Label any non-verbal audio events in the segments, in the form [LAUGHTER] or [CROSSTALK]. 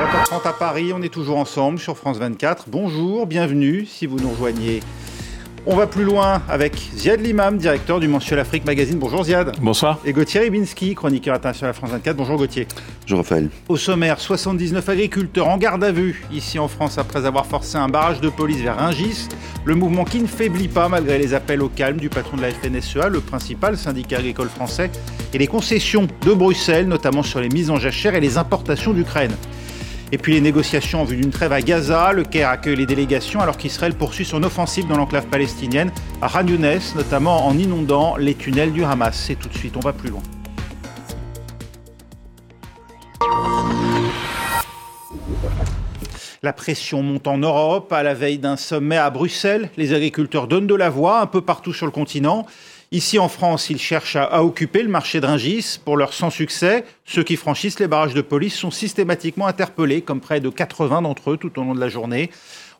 20h30 à Paris, on est toujours ensemble sur France 24. Bonjour, bienvenue si vous nous rejoignez. On va plus loin avec Ziad Limam, directeur du Mensuel Afrique Magazine. Bonjour Ziad. Bonsoir. Et Gauthier Ribinski, chroniqueur international France 24. Bonjour Gauthier. Bonjour Raphaël. Au sommaire, 79 agriculteurs en garde à vue ici en France après avoir forcé un barrage de police vers Ringis. Le mouvement qui ne faiblit pas malgré les appels au calme du patron de la FNSEA, le principal syndicat agricole français, et les concessions de Bruxelles, notamment sur les mises en jachère et les importations d'Ukraine. Et puis les négociations en vue d'une trêve à Gaza, le Caire accueille les délégations alors qu'Israël poursuit son offensive dans l'enclave palestinienne à Khan notamment en inondant les tunnels du Hamas. Et tout de suite, on va plus loin. La pression monte en Europe. À la veille d'un sommet à Bruxelles, les agriculteurs donnent de la voix un peu partout sur le continent. Ici en France, ils cherchent à, occuper le marché de Ringis. Pour leur sans succès, ceux qui franchissent les barrages de police sont systématiquement interpellés, comme près de 80 d'entre eux tout au long de la journée.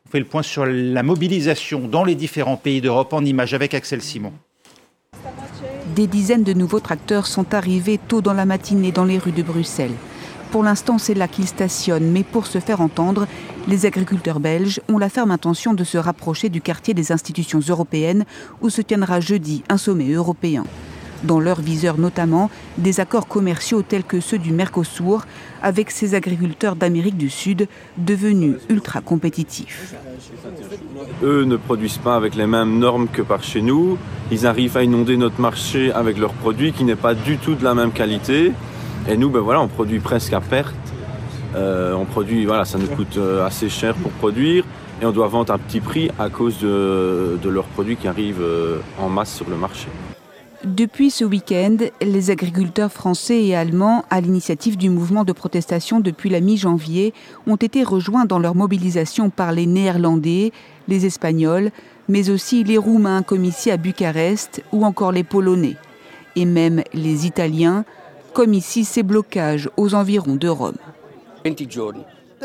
On fait le point sur la mobilisation dans les différents pays d'Europe en images avec Axel Simon. Des dizaines de nouveaux tracteurs sont arrivés tôt dans la matinée dans les rues de Bruxelles. Pour l'instant, c'est là qu'ils stationnent, mais pour se faire entendre, les agriculteurs belges ont la ferme intention de se rapprocher du quartier des institutions européennes où se tiendra jeudi un sommet européen. Dans leur viseur notamment des accords commerciaux tels que ceux du Mercosur avec ces agriculteurs d'Amérique du Sud devenus ultra compétitifs. Eux ne produisent pas avec les mêmes normes que par chez nous. Ils arrivent à inonder notre marché avec leurs produits qui n'est pas du tout de la même qualité. Et nous, ben voilà, on produit presque à perte. Euh, on produit, voilà, ça nous coûte euh, assez cher pour produire et on doit vendre à petit prix à cause de, leurs produits qui arrivent euh, en masse sur le marché. Depuis ce week-end, les agriculteurs français et allemands, à l'initiative du mouvement de protestation depuis la mi-janvier, ont été rejoints dans leur mobilisation par les Néerlandais, les Espagnols, mais aussi les Roumains comme ici à Bucarest ou encore les Polonais. Et même les Italiens, comme ici ces blocages aux environs de Rome.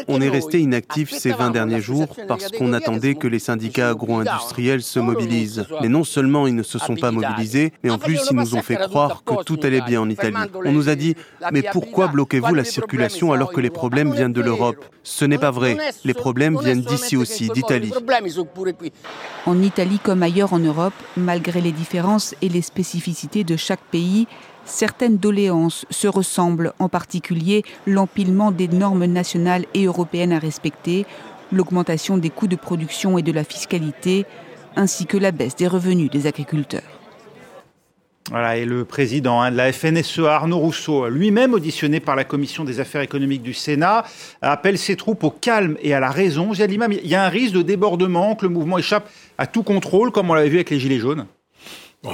On est resté inactif ces 20 derniers jours parce qu'on attendait que les syndicats agro-industriels se mobilisent. Mais non seulement ils ne se sont pas mobilisés, mais en plus ils nous ont fait croire que tout allait bien en Italie. On nous a dit, mais pourquoi bloquez-vous la circulation alors que les problèmes viennent de l'Europe? Ce n'est pas vrai. Les problèmes viennent d'ici aussi, d'Italie. En Italie comme ailleurs en Europe, malgré les différences et les spécificités de chaque pays, certaines doléances se ressemblent, en particulier l'empilement des normes nationales et européennes à respecter, l'augmentation des coûts de production et de la fiscalité, ainsi que la baisse des revenus des agriculteurs. Voilà, et le président hein, de la FNSEA, Arnaud Rousseau, lui-même auditionné par la Commission des affaires économiques du Sénat, appelle ses troupes au calme et à la raison. il y a un risque de débordement, que le mouvement échappe à tout contrôle, comme on l'avait vu avec les Gilets jaunes?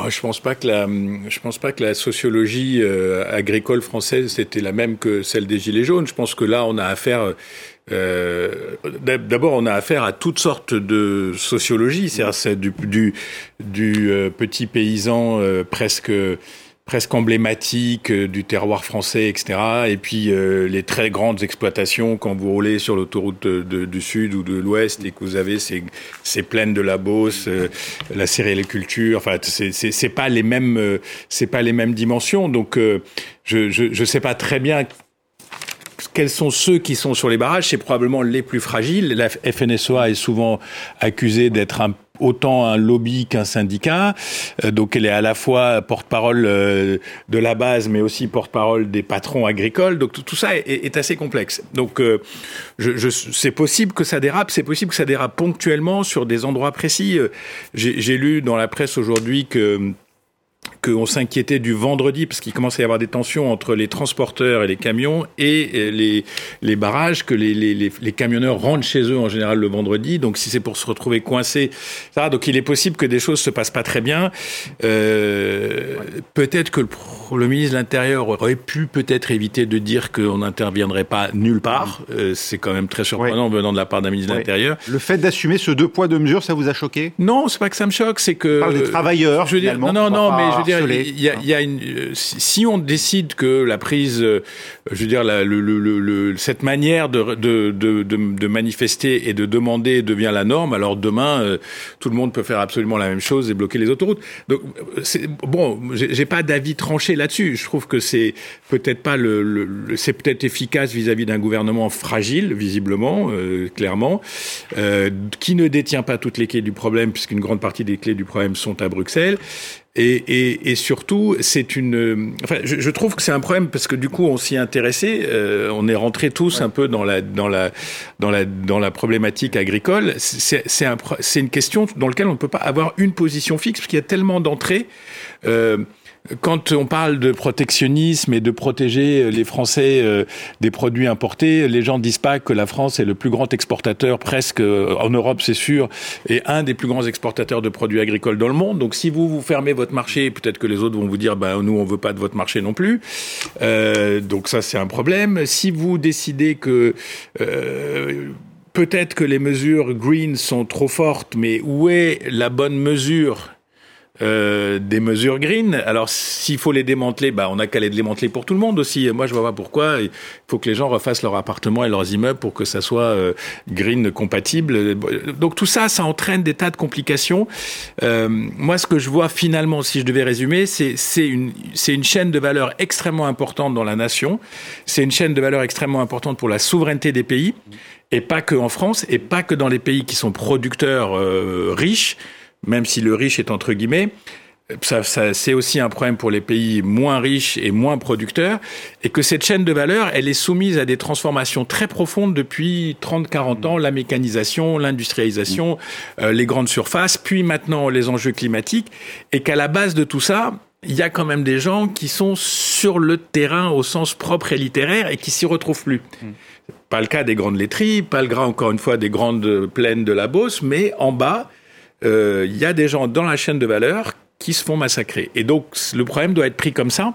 Je pense pas que la, je pense pas que la sociologie euh, agricole française c'était la même que celle des gilets jaunes. Je pense que là, on a affaire, euh, d'abord, on a affaire à toutes sortes de sociologie, c'est-à-dire du, du, du euh, petit paysan euh, presque presque emblématique euh, du terroir français, etc. Et puis euh, les très grandes exploitations quand vous roulez sur l'autoroute du sud ou de l'ouest et que vous avez ces, ces plaines de la Beauce, euh, la céréaliculture. Enfin, c'est pas les mêmes, c'est pas les mêmes dimensions. Donc, je, je je sais pas très bien quels sont ceux qui sont sur les barrages C'est probablement les plus fragiles. La FNSOA est souvent accusée d'être un autant un lobby qu'un syndicat. Euh, donc elle est à la fois porte-parole euh, de la base, mais aussi porte-parole des patrons agricoles. Donc tout, ça est, assez complexe. Donc euh, je, c'est possible que ça dérape, c'est possible que ça dérape ponctuellement sur des endroits précis. J'ai lu dans la presse aujourd'hui que qu'on s'inquiétait du vendredi, parce qu'il commençait à y avoir des tensions entre les transporteurs et les camions et euh, les, les barrages, que les, les, les, camionneurs rentrent chez eux en général le vendredi. Donc si c'est pour se retrouver coincé, ça, donc il est possible que des choses se passent pas très bien. Euh, peut-être que le, le, ministre de l'Intérieur aurait pu peut-être éviter de dire qu'on n'interviendrait pas nulle part. Euh, c'est quand même très surprenant venant de la part d'un ministre de l'Intérieur. Le fait d'assumer ce deux poids deux mesures, ça vous a choqué? Non, c'est pas que ça me choque, c'est que. On parle des travailleurs. Je veux dire, non, non, non, mais je veux dire harcelés. y a, y a une, si on décide que la prise, je veux dire, la, le, le, le, cette manière de, de, de, de, manifester et de demander devient la norme, alors demain, tout le monde peut faire absolument la même chose et bloquer les autoroutes. Donc, bon, j'ai pas d'avis tranché là-dessus. Je trouve que c'est peut-être pas le, c'est peut-être efficace vis-à-vis d'un gouvernement fragile, visiblement, euh, clairement, euh, qui ne détient pas toutes les clés du problème, puisqu'une grande partie des clés du problème sont à Bruxelles. Et, et, et surtout, c'est une. Enfin, je, je, trouve que c'est un problème parce que du coup, on s'y est intéressé. Euh, on est rentré tous un peu dans la dans la dans la dans la problématique agricole. C'est c'est un, une question dans laquelle on ne peut pas avoir une position fixe parce qu'il y a tellement d'entrées. Euh, quand on parle de protectionnisme et de protéger les Français euh, des produits importés, les gens disent pas que la France est le plus grand exportateur presque euh, en Europe, c'est sûr, et un des plus grands exportateurs de produits agricoles dans le monde. Donc si vous vous fermez votre marché, peut-être que les autres vont vous dire, ben nous on veut pas de votre marché non plus. Euh, donc ça c'est un problème. Si vous décidez que euh, peut-être que les mesures green sont trop fortes, mais où est la bonne mesure euh, des mesures green. Alors, s'il faut les démanteler, bah, on n'a qu'à les démanteler pour tout le monde aussi. Moi, je vois pas pourquoi. Il faut que les gens refassent leur appartement et leurs immeubles pour que ça soit euh, green compatible. Donc, tout ça, ça entraîne des tas de complications. Euh, moi, ce que je vois finalement, si je devais résumer, c'est une, une chaîne de valeur extrêmement importante dans la nation. C'est une chaîne de valeur extrêmement importante pour la souveraineté des pays. Et pas que en France, et pas que dans les pays qui sont producteurs riches même si le riche est entre guillemets, ça, ça, c'est aussi un problème pour les pays moins riches et moins producteurs, et que cette chaîne de valeur, elle est soumise à des transformations très profondes depuis 30-40 ans, la mécanisation, l'industrialisation, euh, les grandes surfaces, puis maintenant les enjeux climatiques, et qu'à la base de tout ça, il y a quand même des gens qui sont sur le terrain au sens propre et littéraire et qui s'y retrouvent plus. Pas le cas des grandes laiteries, pas le cas encore une fois des grandes plaines de la Beauce, mais en bas, il euh, y a des gens dans la chaîne de valeur qui se font massacrer. Et donc, le problème doit être pris comme ça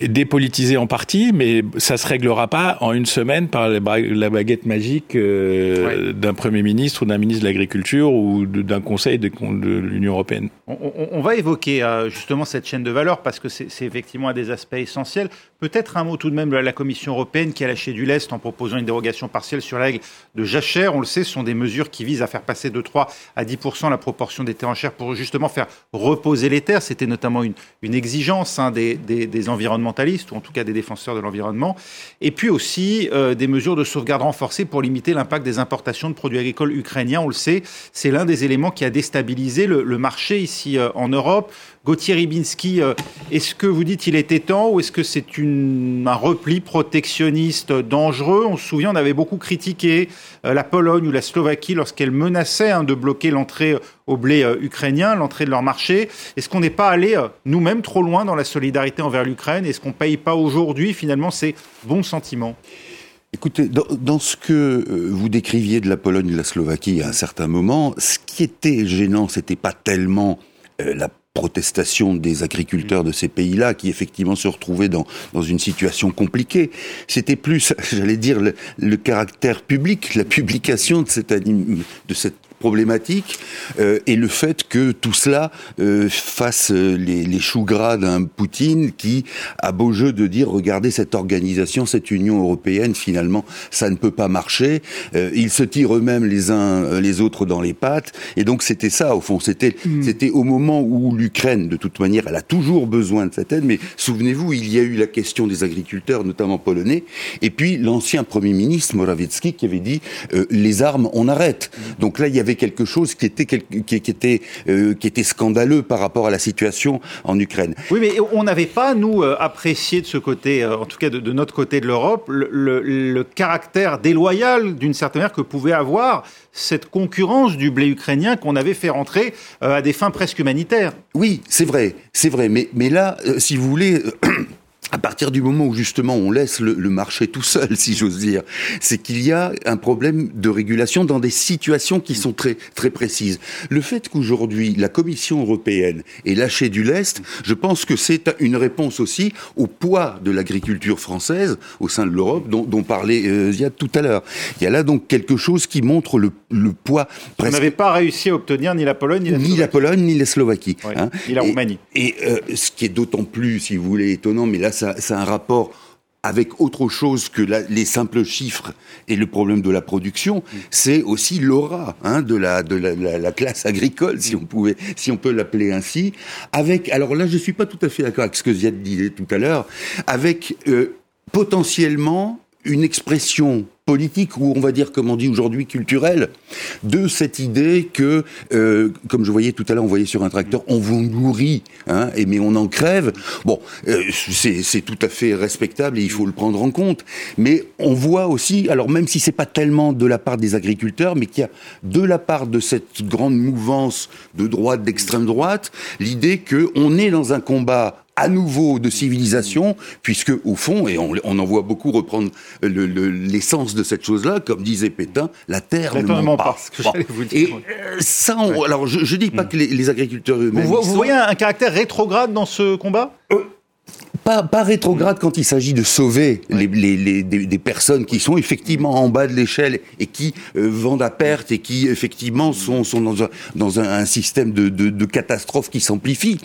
dépolitisé en partie, mais ça se réglera pas en une semaine par la baguette magique euh, d'un Premier ministre ou d'un ministre de l'Agriculture ou d'un conseil de, l'Union européenne. On, va évoquer euh, justement cette chaîne de valeur parce que c'est effectivement un des aspects essentiels. Peut-être un mot tout de même de la Commission européenne qui a lâché du lest en proposant une dérogation partielle sur la règle de jachère. On le sait, ce sont des mesures qui visent à faire passer de 3 à 10 la proportion des terres en chair pour justement faire reposer les terres. C'était notamment une, une exigence hein, des, des, des environnements ou en tout cas des défenseurs de l'environnement, et puis aussi euh, des mesures de sauvegarde renforcées pour limiter l'impact des importations de produits agricoles ukrainiens. On le sait, c'est l'un des éléments qui a déstabilisé le, marché ici euh, en Europe. Gauthier Ribinski, euh, est-ce que vous dites qu'il était temps ou est-ce que c'est un repli protectionniste dangereux? On se souvient, on avait beaucoup critiqué la Pologne ou la Slovaquie lorsqu'elles menaçaient hein, de bloquer l'entrée au blé ukrainien, l'entrée de leur marché. Est-ce qu'on n'est pas allé nous-mêmes trop loin dans la solidarité envers l'Ukraine? Est-ce qu'on ne paye pas aujourd'hui finalement ces bons sentiments? Écoutez, dans, ce que euh, vous décriviez de la Pologne et de la Slovaquie à un certain moment, ce qui était gênant, c'était pas tellement euh, la protestation des agriculteurs de ces pays-là qui effectivement se retrouvaient dans, dans une situation compliquée. C'était plus, [LAUGHS] j'allais dire, le, caractère public, la publication de cette, de cette problématique euh, et le fait que tout cela euh, fasse euh, les, les choux gras d'un Poutine qui a beau jeu de dire regardez cette organisation, cette Union européenne, finalement, ça ne peut pas marcher. ils se tirent eux-mêmes les uns les autres dans les pattes. Et donc c'était ça au fond. C'était mm. c'était au moment où l'Ukraine, de toute manière, elle a toujours besoin de cette aide. Mais souvenez-vous, il y a eu la question des agriculteurs, notamment polonais, et puis l'ancien premier ministre Morawiecki qui avait dit les armes, on arrête. Mm. Donc là, il y avait quelque chose qui était, qui, était, euh, qui était scandaleux par rapport à la situation en Ukraine. Oui, mais on n'avait pas, nous, euh, apprécié de ce côté, euh, en tout cas de, notre côté de l'Europe, le, caractère déloyal, d'une certaine manière, que pouvait avoir cette concurrence du blé ukrainien qu'on avait fait rentrer à des fins presque humanitaires. Oui, c'est vrai, c'est vrai. Mais, mais là, si vous voulez... à partir du moment où justement on laisse le, marché tout seul, [LAUGHS] si j'ose dire, c'est qu'il y a un problème de régulation dans des situations qui sont très très précises. Le fait qu'aujourd'hui la Commission européenne ait lâché du lest, je pense que c'est une réponse aussi au poids de l'agriculture française au sein de l'Europe, dont, dont parlait euh, Ziad tout à l'heure. Il y a là donc quelque chose qui montre le, le poids. Presque... Vous n'avez pas réussi à obtenir ni la Pologne ni la Ni la Pologne ni la Slovaquie. hein. Ni la Roumanie. Et, euh, ce qui est d'autant plus, si vous voulez, étonnant, mais là, a un rapport avec autre chose que la, les simples chiffres et le problème de la production, mm. c'est aussi l'aura hein, de, la, de la, la, la, classe agricole, si mm. on pouvait, si on peut l'appeler ainsi. Avec, alors là, je suis pas tout à fait d'accord avec ce que Ziad disait tout à l'heure, avec euh, potentiellement une expression politique ou on va dire comme on dit aujourd'hui culturelle de cette idée que euh, comme je voyais tout à l'heure on voyait sur un tracteur on vous nourrit hein, et mais on en crève. Bon euh, c'est tout à fait respectable et il faut le prendre en compte. Mais on voit aussi alors même si c'est pas tellement de la part des agriculteurs mais qu'il y a de la part de cette grande mouvance de droite d'extrême droite l'idée que on est dans un combat à nouveau de civilisation, puisque au fond, et on, on en voit beaucoup reprendre l'essence le, de cette chose-là, comme disait Pétain, la terre ne ment pas. Ce que vous dire. Et euh, ça, on, ouais. alors je ne dis pas mm. que les, les agriculteurs eux-mêmes... Vous, vous voyez un caractère rétrograde dans ce combat? Euh, pas, pas rétrograde quand il s'agit de sauver les, les, les, des, des, personnes qui sont effectivement en bas de l'échelle et qui euh, vendent à perte et qui effectivement sont, sont dans, un, dans un, un système de, de, de, catastrophe qui s'amplifie.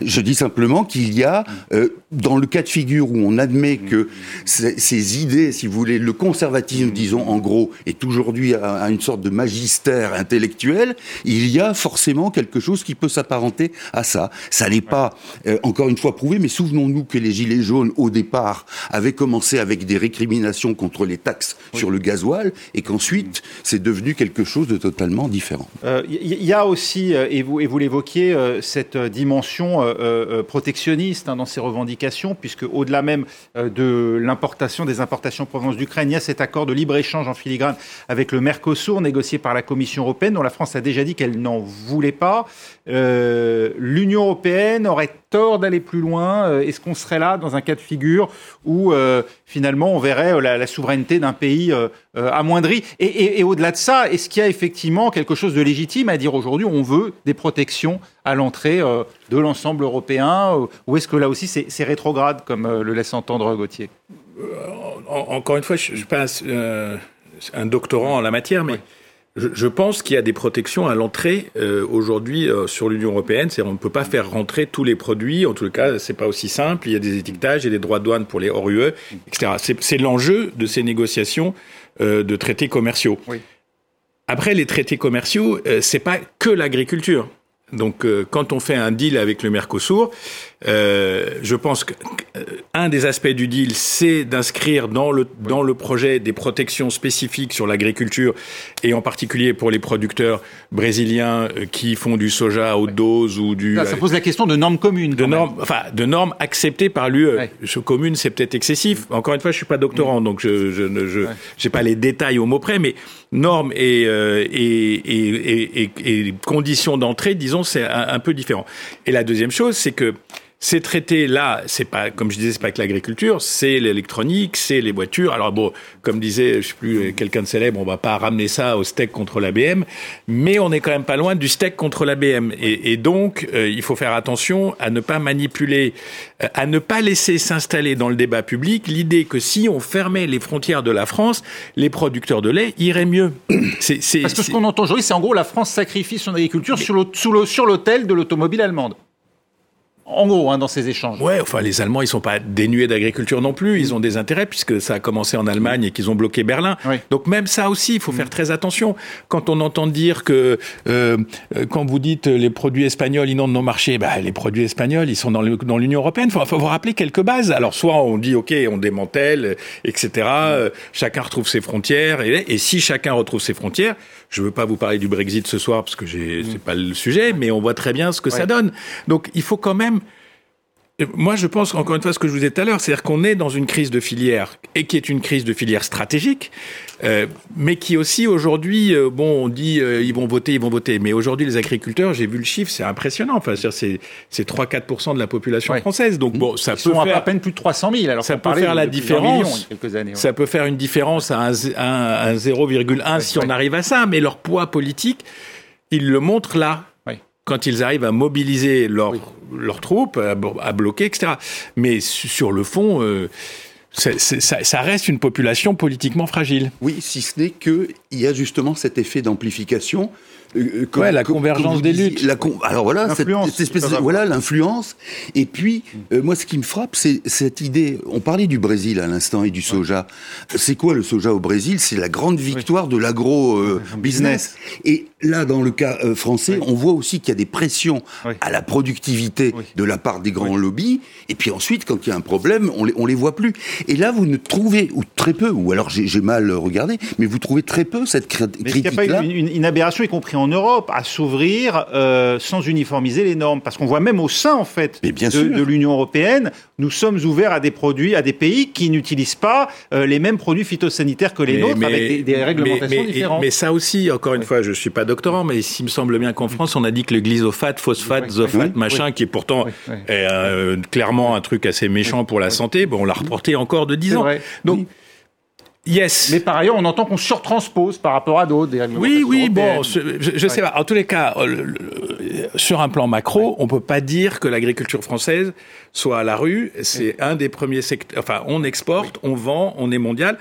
Je dis simplement qu'il y a, euh, dans le cas de figure où on admet que ces idées, si vous voulez, le conservatisme, disons en gros, est aujourd'hui à, à, une sorte de magistère intellectuel, il y a forcément quelque chose qui peut s'apparenter à ça. Ça n'est pas, euh, encore une fois, prouvé, mais souvenons-nous que les Gilets jaunes, au départ, avaient commencé avec des récriminations contre les taxes oui. sur le gasoil, et qu'ensuite, c'est devenu quelque chose de totalement différent. Il euh, y, y, a aussi, euh, et vous, et vous l'évoquiez, cette dimension euh, protectionniste hein, dans ces revendications, puisque au-delà même euh, de l'importation, des importations provenance d'Ukraine, il y a cet accord de libre-échange en filigrane avec le Mercosur, négocié par la Commission européenne, dont la France a déjà dit qu'elle n'en voulait pas. L'Union européenne aurait tort d'aller plus loin Est-ce qu'on serait là dans un cas de figure où euh, finalement on verrait euh, la, la souveraineté d'un pays euh, euh, amoindrie? Et, et, et au-delà de ça, est-ce qu'il y a effectivement quelque chose de légitime à dire aujourd'hui on veut des protections à l'entrée euh, de l'ensemble européen Ou est-ce que là aussi c'est rétrograde, comme euh, le laisse entendre Gauthier? Encore une fois, je ne suis pas un, un, doctorant en la matière, mais... Ouais je, je pense qu'il y a des protections à l'entrée euh, aujourd'hui euh, sur l'Union européenne. C'est on ne peut pas faire rentrer tous les produits. En tout cas, c'est pas aussi simple. Il y a des étiquetages et des droits de douane pour les hors UE, etc. C'est l'enjeu de ces négociations euh, de traités commerciaux. Oui. Après, les traités commerciaux, euh, c'est pas que l'agriculture. Donc, euh, quand on fait un deal avec le Mercosur, euh, je pense qu'un euh, des aspects du deal, c'est d'inscrire dans le, dans le projet des protections spécifiques sur l'agriculture, et en particulier pour les producteurs brésiliens euh, qui font du soja à haute dose ou du... Ça pose la question de normes communes. De normes, enfin, de normes acceptées par l'UE. Ouais. Ce commune, c'est peut-être excessif. Encore une fois, je suis pas doctorant, mmh. donc je je ne je, ouais. pas les détails au mot près, mais normes et, euh, et, et, et, et conditions d'entrée, disons, c'est un, un peu différent. Et la deuxième chose, c'est que ces traités-là, c'est pas, comme je disais, c'est pas que l'agriculture, c'est l'électronique, c'est les voitures. Alors bon, comme disait, je sais plus, quelqu'un de célèbre, on va pas ramener ça au steak contre l'ABM, mais on est quand même pas loin du steak contre l'ABM. Et, et donc, euh, il faut faire attention à ne pas manipuler, euh, à ne pas laisser s'installer dans le débat public l'idée que si on fermait les frontières de la France, les producteurs de lait iraient mieux. [CLEARS THROAT] Parce que ce qu'on entend aujourd'hui, c'est en gros la France sacrifie son agriculture mais... sur l'autel de l'automobile allemande. En gros, hein, dans ces échanges. Ouais, enfin, les Allemands, ils sont pas dénués d'agriculture non plus. Ils ont des intérêts puisque ça a commencé en Allemagne et qu'ils ont bloqué Berlin. Oui. Donc même ça aussi, il faut faire très attention. Quand on entend dire que euh, quand vous dites les produits espagnols inondent nos marchés, bah, les produits espagnols, ils sont dans l'Union européenne. Il faut, faut vous rappeler quelques bases. Alors soit on dit ok, on démantèle, etc. Euh, chacun retrouve ses frontières. Et, et, si chacun retrouve ses frontières, je veux pas vous parler du Brexit ce soir parce que c'est pas le sujet, mais on voit très bien ce que ouais. ça donne. Donc il faut quand même moi, je pense, encore une fois, ce que je vous disais tout à l'heure, c'est-à-dire qu'on est dans une crise de filière, et qui est une crise de filière stratégique, euh, mais qui aussi, aujourd'hui, euh, bon, on dit, euh, ils vont voter, ils vont voter, mais aujourd'hui, les agriculteurs, j'ai vu le chiffre, c'est impressionnant, enfin, c'est 3-4% de la population française, donc bon, ça Ils peut sont faire... à peine plus de 300 000, alors ça peut faire la millions différence. années. ouais. Ça peut faire une différence à un, un- un 0,1 si ouais. on arrive à ça, mais leur poids politique, ils le montrent là. Quand ils arrivent à mobiliser leurs Oui. troupes, à, bloquer, etc. Mais su- sur le fond, euh, ça, ça reste une population politiquement fragile. Oui, si ce n'est qu'il y a justement cet effet d'amplification. euh, Ouais, la convergence des luttes. la con- alors voilà, cette, L'influence, cette espèce ça de, va. voilà l'influence. Et puis, euh, moi, ce qui me frappe, c'est cette idée. On parlait du Brésil à l'instant et du soja. C'est quoi le soja au Brésil? C'est la grande victoire de l'agro euh, business. Et là, dans le cas euh, français, on voit aussi qu'il y a des pressions Oui. à la productivité Oui. de la part des grands lobbies. Et puis ensuite, quand il y a un problème, on les, on les voit plus. Et là, vous ne trouvez, ou très peu, ou alors j'ai j'ai mal regardé, mais vous trouvez très peu cette cri- Mais est-ce qu'il n'y a pas une, une- une aberration, y compris en Europe, à s'ouvrir euh, sans uniformiser les normes? Parce qu'on voit même au sein, en fait, Mais bien de, l'Union européenne, nous sommes ouverts à des produits, à des pays qui n'utilisent pas euh, les mêmes produits phytosanitaires que les nôtres, avec des, des réglementations mais- différentes. Mais ça aussi, encore une fois, je suis pas doctorant, mais il me semble bien qu'en France, on a dit que le glyphosate, phosphate, Oui, zophate, oui, machin, qui est pourtant Oui, oui. est, euh, clairement un truc assez méchant pour la santé, bon, on l'a reporté encore de 10 C'est ans. vrai. Donc, yes. Mais par ailleurs, on entend qu'on surtranspose par rapport à d'autres. Oui, oui, bon, je, je sais pas. En tous les cas, euh, le- le- sur un plan macro, on peut pas dire que l'agriculture française soit à la rue. C'est un des premiers secteurs. Enfin, on exporte, on vend, on est mondial.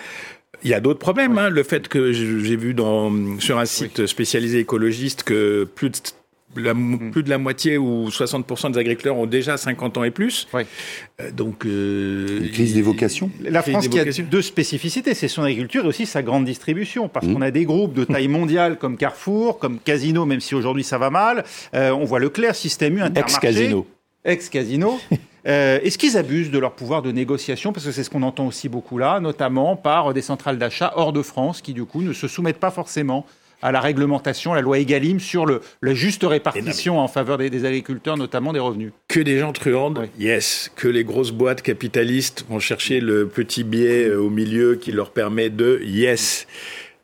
Il y a d'autres problèmes. Hein. Le fait que j'ai vu dans, sur un site spécialisé écologiste que plus de, la, Mm. plus de la moitié ou 60% des agriculteurs ont déjà 50 ans et plus. Oui. Euh, Donc, euh, Une crise des vocations. La Crise France qui a deux spécificités, c'est son agriculture et aussi sa grande distribution. Parce Mmh. qu'on a des groupes de taille mondiale comme Carrefour, comme Casino, même si aujourd'hui ça va mal. Euh, on voit Leclerc, Système U, Intermarché. Ex-casino. Ex-casino. [LAUGHS] Euh, Est-ce qu'ils abusent de leur pouvoir de négociation? Parce que c'est ce qu'on entend aussi beaucoup là, notamment par des centrales d'achat hors de France qui, du coup, ne se soumettent pas forcément à la réglementation, à la loi Egalim sur le, la juste répartition en faveur des, des agriculteurs, notamment des revenus. que des gens truandes, Oui. yes. Que les grosses boîtes capitalistes vont chercher le petit biais euh, au milieu qui leur permet de, yes.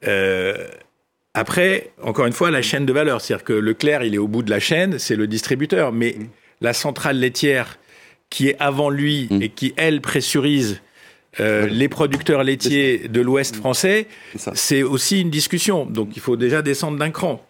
Euh, après, encore une fois, la chaîne de valeur, c'est-à-dire que Leclerc, il est au bout de la chaîne, c'est le distributeur, mais Mm. la centrale laitière qui est avant lui Mm. et qui elle pressurise euh, les producteurs laitiers de l'Ouest français, C'est aussi une discussion. Donc il faut déjà descendre d'un cran.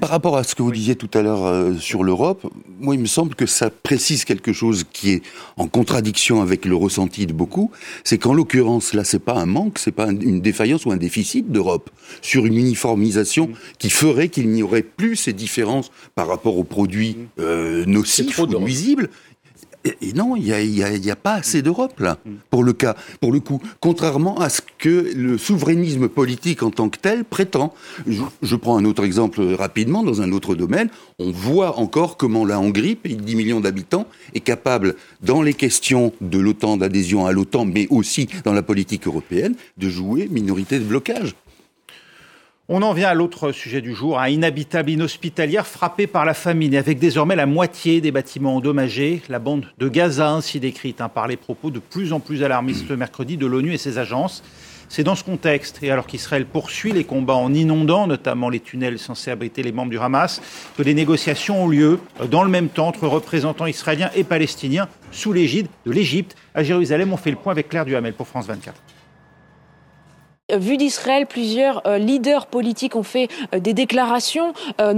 Par rapport à ce que vous disiez tout à l'heure euh, sur l'Europe, moi, il me semble que ça précise quelque chose qui est en contradiction avec le ressenti de beaucoup. C'est qu'en l'occurrence, là, c'est pas un manque, c'est pas un- une défaillance ou un déficit d'Europe sur une uniformisation qui ferait qu'il n'y aurait plus ces différences par rapport aux produits euh, nocifs ou nuisibles. Et, non, il n'y a pas assez d'Europe là, pour le cas, pour le coup. Contrairement à ce que le souverainisme politique en tant que tel prétend. Je, je prends un autre exemple rapidement dans un autre domaine. On voit encore comment la Hongrie, pays de 10 millions d'habitants, est capable, dans les questions de l'OTAN, d'adhésion à l'OTAN, mais aussi dans la politique européenne, de jouer minorité de blocage. On en vient à l'autre sujet du jour, un inhabitable inhospitalière frappé par la famine et avec désormais la moitié des bâtiments endommagés. La bande de Gaza, ainsi décrite hein, par les propos de plus en plus alarmistes mercredi de l'ONU et ses agences. C'est dans ce contexte, et alors qu'Israël poursuit les combats en inondant notamment les tunnels censés abriter les membres du Hamas, que des négociations ont lieu euh, dans le même temps entre représentants israéliens et palestiniens sous l'égide de l'Égypte. À Jérusalem, on fait le point avec Claire Duhamel pour France 24. Vu d'Israël, plusieurs euh, leaders politiques ont fait euh, des déclarations, euh,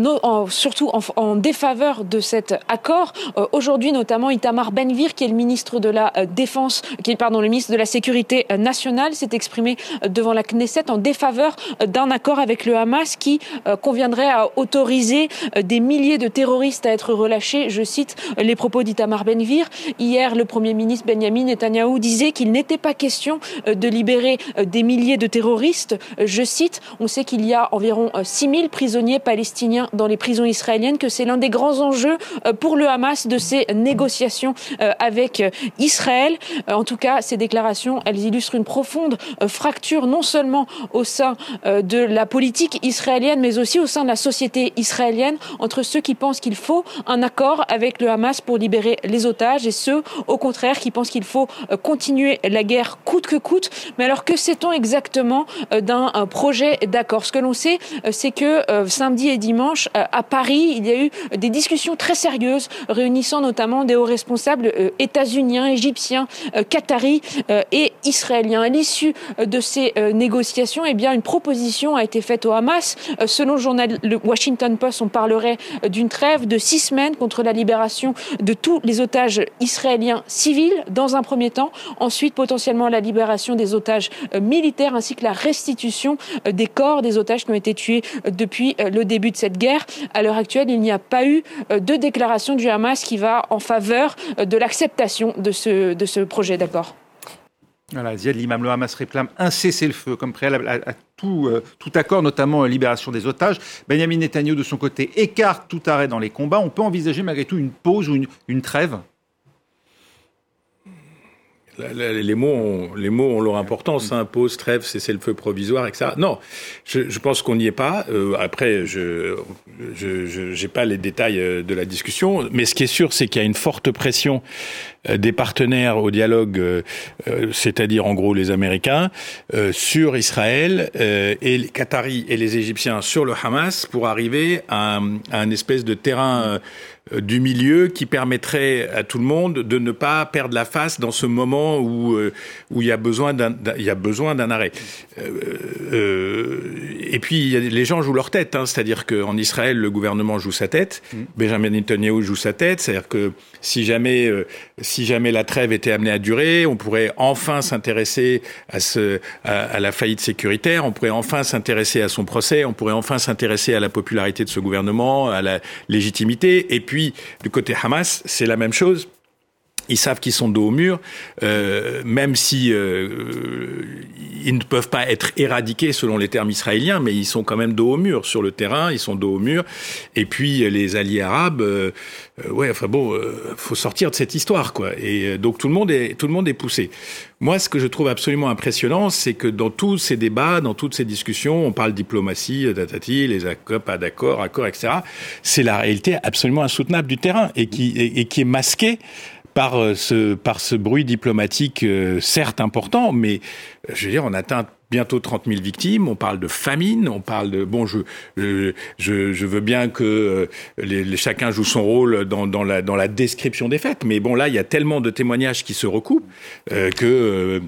surtout en, défaveur de cet accord. Euh, Aujourd'hui, notamment, Itamar Ben-Gvir, qui est le ministre de la euh, Défense, qui est pardon, le ministre de la Sécurité euh, nationale, s'est exprimé euh, devant la Knesset en défaveur euh, d'un accord avec le Hamas qui euh, conviendrait à autoriser euh, des milliers de terroristes à être relâchés. Je cite euh, les propos d'Itamar Ben-Gvir. Hier, le Premier ministre Benjamin Netanyahou disait qu'il n'était pas question euh, de libérer euh, des milliers de terroristes Je cite, on sait qu'il y a environ 6000 prisonniers palestiniens dans les prisons israéliennes, que c'est l'un des grands enjeux pour le Hamas de ces négociations avec Israël. En tout cas, ces déclarations, elles illustrent une profonde fracture non seulement au sein de la politique israélienne, mais aussi au sein de la société israélienne, entre ceux qui pensent qu'il faut un accord avec le Hamas pour libérer les otages et ceux, au contraire, qui pensent qu'il faut euh, continuer la guerre coûte que coûte. Mais alors que sait-on exactement euh, d'un projet d'accord Ce que l'on sait, euh, c'est que samedi et dimanche, à Paris, il y a eu des discussions très sérieuses réunissant notamment des hauts responsables états-uniens, égyptiens, qataris et israéliens. À l'issue de ces négociations, eh bien, une proposition a été faite au Hamas. Selon le journal le Washington Post, on parlerait d'une trêve de six semaines contre la libération de tous les otages israéliens civils dans un premier temps, ensuite potentiellement la libération des otages euh, militaires ainsi que la restitution euh, des corps des otages qui ont été tués euh, depuis le début de cette guerre. À l'heure actuelle, il n'y a pas eu de déclaration du Hamas qui va en faveur de l'acceptation de ce, de projet d'accord. Voilà, Ziad Limam, le Hamas réclame un cessez-le-feu comme préalable à, tout, accord, notamment libération des otages. Benjamin Netanyahu, de son côté, écarte tout arrêt dans les combats. On peut envisager malgré tout une pause ou une trêve? Les mots, ont, les mots ont leur importance. Hein, pause, trêve, cessez le feu provisoire, etc. Non, je, pense qu'on n'y est pas. Euh, après, je n'ai pas les détails euh, de la discussion, mais ce qui est sûr, c'est qu'il y a une forte pression euh, des partenaires au dialogue, c'est-à-dire en gros les Américains, sur Israël et les Qataris et les Égyptiens sur le Hamas pour arriver à, à un espèce de terrain du milieu qui permettrait à tout le monde de ne pas perdre la face dans ce moment où euh, où il y a besoin d'un il y a besoin d'un arrêt. Euh, et puis les gens jouent leur tête, hein, c'est-à-dire qu'en Israël le gouvernement joue sa tête, mm. Benjamin Netanyahu joue sa tête, c'est-à-dire que si jamais si jamais la trêve était amenée à durer, on pourrait enfin s'intéresser à ce à, à, la faillite sécuritaire, on pourrait enfin s'intéresser à son procès, on pourrait enfin s'intéresser à la popularité de ce gouvernement, à la légitimité, et puis du côté Hamas, c'est la même chose. Ils savent qu'ils sont dos au mur, euh, même si euh, ils ne peuvent pas être éradiqués selon les termes israéliens, mais ils sont quand même dos au mur sur le terrain, ils sont dos au mur. Et puis les alliés arabes, euh, ouais, enfin bon, faut sortir de cette histoire, quoi. Et donc tout le monde est tout le monde est poussé. Moi, ce que je trouve absolument impressionnant, c'est que dans tous ces débats, dans toutes ces discussions, on parle diplomatie, tatati, les accords, pas d'accord, accords, etc. C'est la réalité absolument insoutenable du terrain et qui et, et qui est masquée par euh, ce, par ce bruit diplomatique, euh, certes important, mais euh, je veux dire, on atteint bientôt 30 000 victimes, on parle de famine, on parle de... Bon, je, je, veux bien que chacun joue son rôle dans, la, dans la description des faits, mais bon, là, il y a tellement de témoignages qui se recoupent que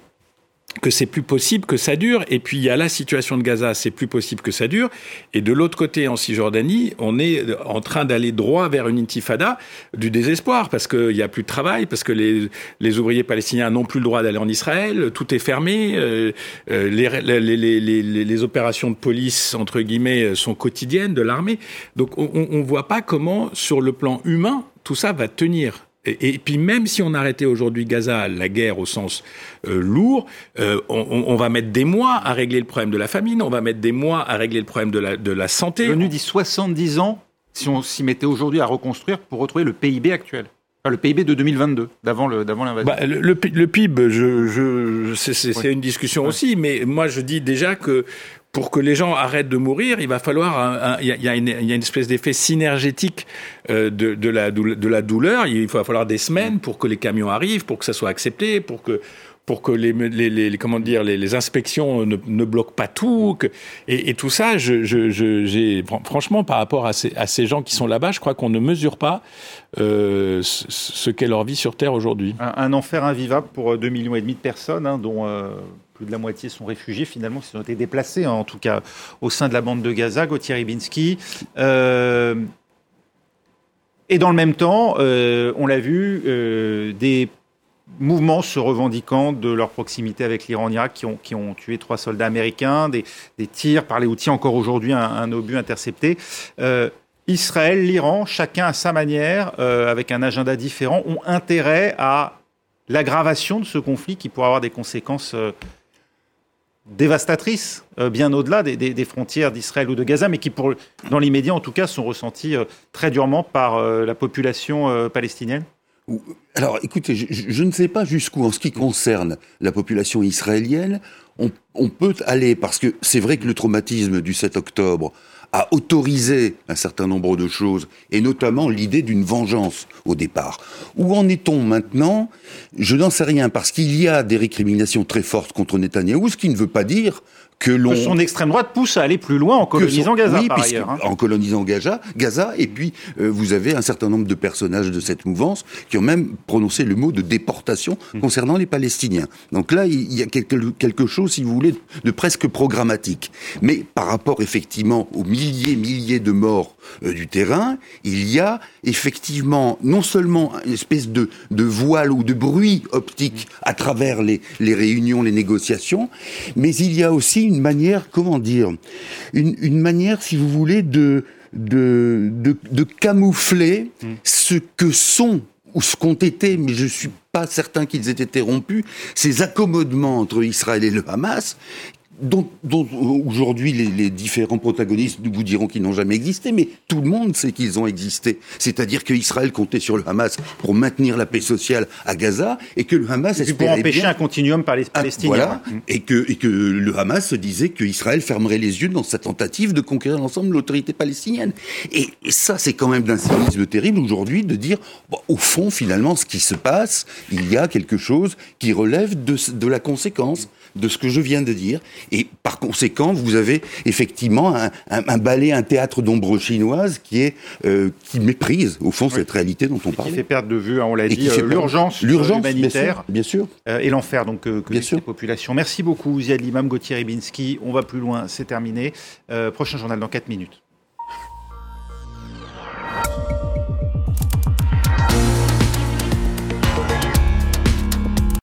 que c'est plus possible que ça dure. Et puis il y a la situation de Gaza, c'est plus possible que ça dure. Et de l'autre côté, en Cisjordanie, on est en train d'aller droit vers une intifada du désespoir parce qu'il n'y a plus de travail, parce que les, les ouvriers palestiniens n'ont plus le droit d'aller en Israël, tout est fermé, euh, euh les, les, les, les, opérations de police entre guillemets sont quotidiennes de l'armée. Donc on ne voit pas comment, sur le plan humain, tout ça va tenir. Et, puis même si on arrêtait aujourd'hui Gaza, la guerre au sens euh, lourd, euh, on, on, va mettre des mois à régler le problème de la famine, on va mettre des mois à régler le problème de la, de la santé. L'ONU dit 70 ans si on s'y mettait aujourd'hui à reconstruire pour retrouver le PIB actuel. Enfin, le PIB de 2022, d'avant l'invasion. Bah, le, le, le, PIB, je, je, c'est une discussion aussi, mais moi je dis déjà que pour que les gens arrêtent de mourir, il va falloir, il y, a une, y a une espèce d'effet synergétique euh, de, de, la, de la douleur. Il va falloir des semaines pour que les camions arrivent, pour que ça soit accepté, pour que pour que les, comment dire les, inspections ne, bloquent pas tout et, tout ça franchement par rapport à ces, gens qui sont là-bas je crois qu'on ne mesure pas euh, ce qu'est leur vie sur terre aujourd'hui un, enfer invivable pour 2 millions et demi de personnes hein, dont euh, plus de la moitié sont réfugiés finalement, qui ont été déplacés, hein, en tout cas au sein de la bande de Gaza, Gauthier Ribinski. Euh, et dans le même temps, euh, on l'a vu, euh, des mouvements se revendiquant de leur proximité avec l'Iran Irak qui ont, tué trois soldats américains, des, tirs par les outils, encore aujourd'hui un, obus intercepté. Euh, Israël, l'Iran, chacun à sa manière, euh, avec un agenda différent, ont intérêt à l'aggravation de ce conflit qui pourrait avoir des conséquences dévastatrices, bien au-delà des, frontières d'Israël ou de Gaza, mais qui, dans l'immédiat en tout cas, sont ressenties très durement par la population palestinienne alors écoutez, je, ne sais pas jusqu'où, en ce qui concerne la population israélienne, on, peut aller, parce que c'est vrai que le traumatisme du 7 octobre a autorisé un certain nombre de choses, et notamment l'idée d'une vengeance au départ. Où en est-on maintenant? Je n'en sais rien, parce qu'il y a des récriminations très fortes contre Netanyahou, ce qui ne veut pas dire que son extrême droite pousse à aller plus loin en colonisant Gaza, oui, par ailleurs. Hein. En colonisant Gaza, Gaza, et puis euh, vous avez un certain nombre de personnages de cette mouvance qui ont même prononcé le mot de déportation hmm. concernant les Palestiniens. Donc là, il y a quelque, quelque chose, si vous voulez, de presque programmatique. Mais par rapport effectivement aux milliers, milliers de morts euh, du terrain, il y a effectivement non seulement une espèce de, de voile ou de bruit optique à travers les, les réunions, les négociations, mais il y a aussi une manière, comment dire, une, une manière, si vous voulez, de, de, de, camoufler mm. ce que sont ou ce qu'ont été, mais je suis pas certain qu'ils aient été rompus, ces accommodements entre Israël et le Hamas, dont, aujourd'hui les, différents protagonistes vous diront qu'ils n'ont jamais existé, mais tout le monde sait qu'ils ont existé. C'est-à-dire qu'Israël comptait sur le Hamas pour maintenir la paix sociale à Gaza et que le Hamas et pour empêcher un continuum par les ah, Palestiniens. voilà, et que et que le Hamas se disait qu'Israël fermerait les yeux dans sa tentative de conquérir l'ensemble de l'autorité palestinienne. Et, ça, c'est quand même d'un cynisme terrible aujourd'hui de dire, au fond, finalement, ce qui se passe, il y a quelque chose qui relève de, de la conséquence de ce que je viens de dire. Et par conséquent, vous avez effectivement un, ballet, un théâtre d'ombre chinoise qui est euh, qui méprise au fond cette réalité dont on parle. Qui fait perdre de vue, hein, on l'a dit, euh, l'urgence, euh, l'urgence humanitaire, bien sûr, et l'enfer donc que les populations. Merci beaucoup, Ziad Limam, Gauthier Ribinski. On va plus loin, c'est terminé. prochain journal dans 4 minutes.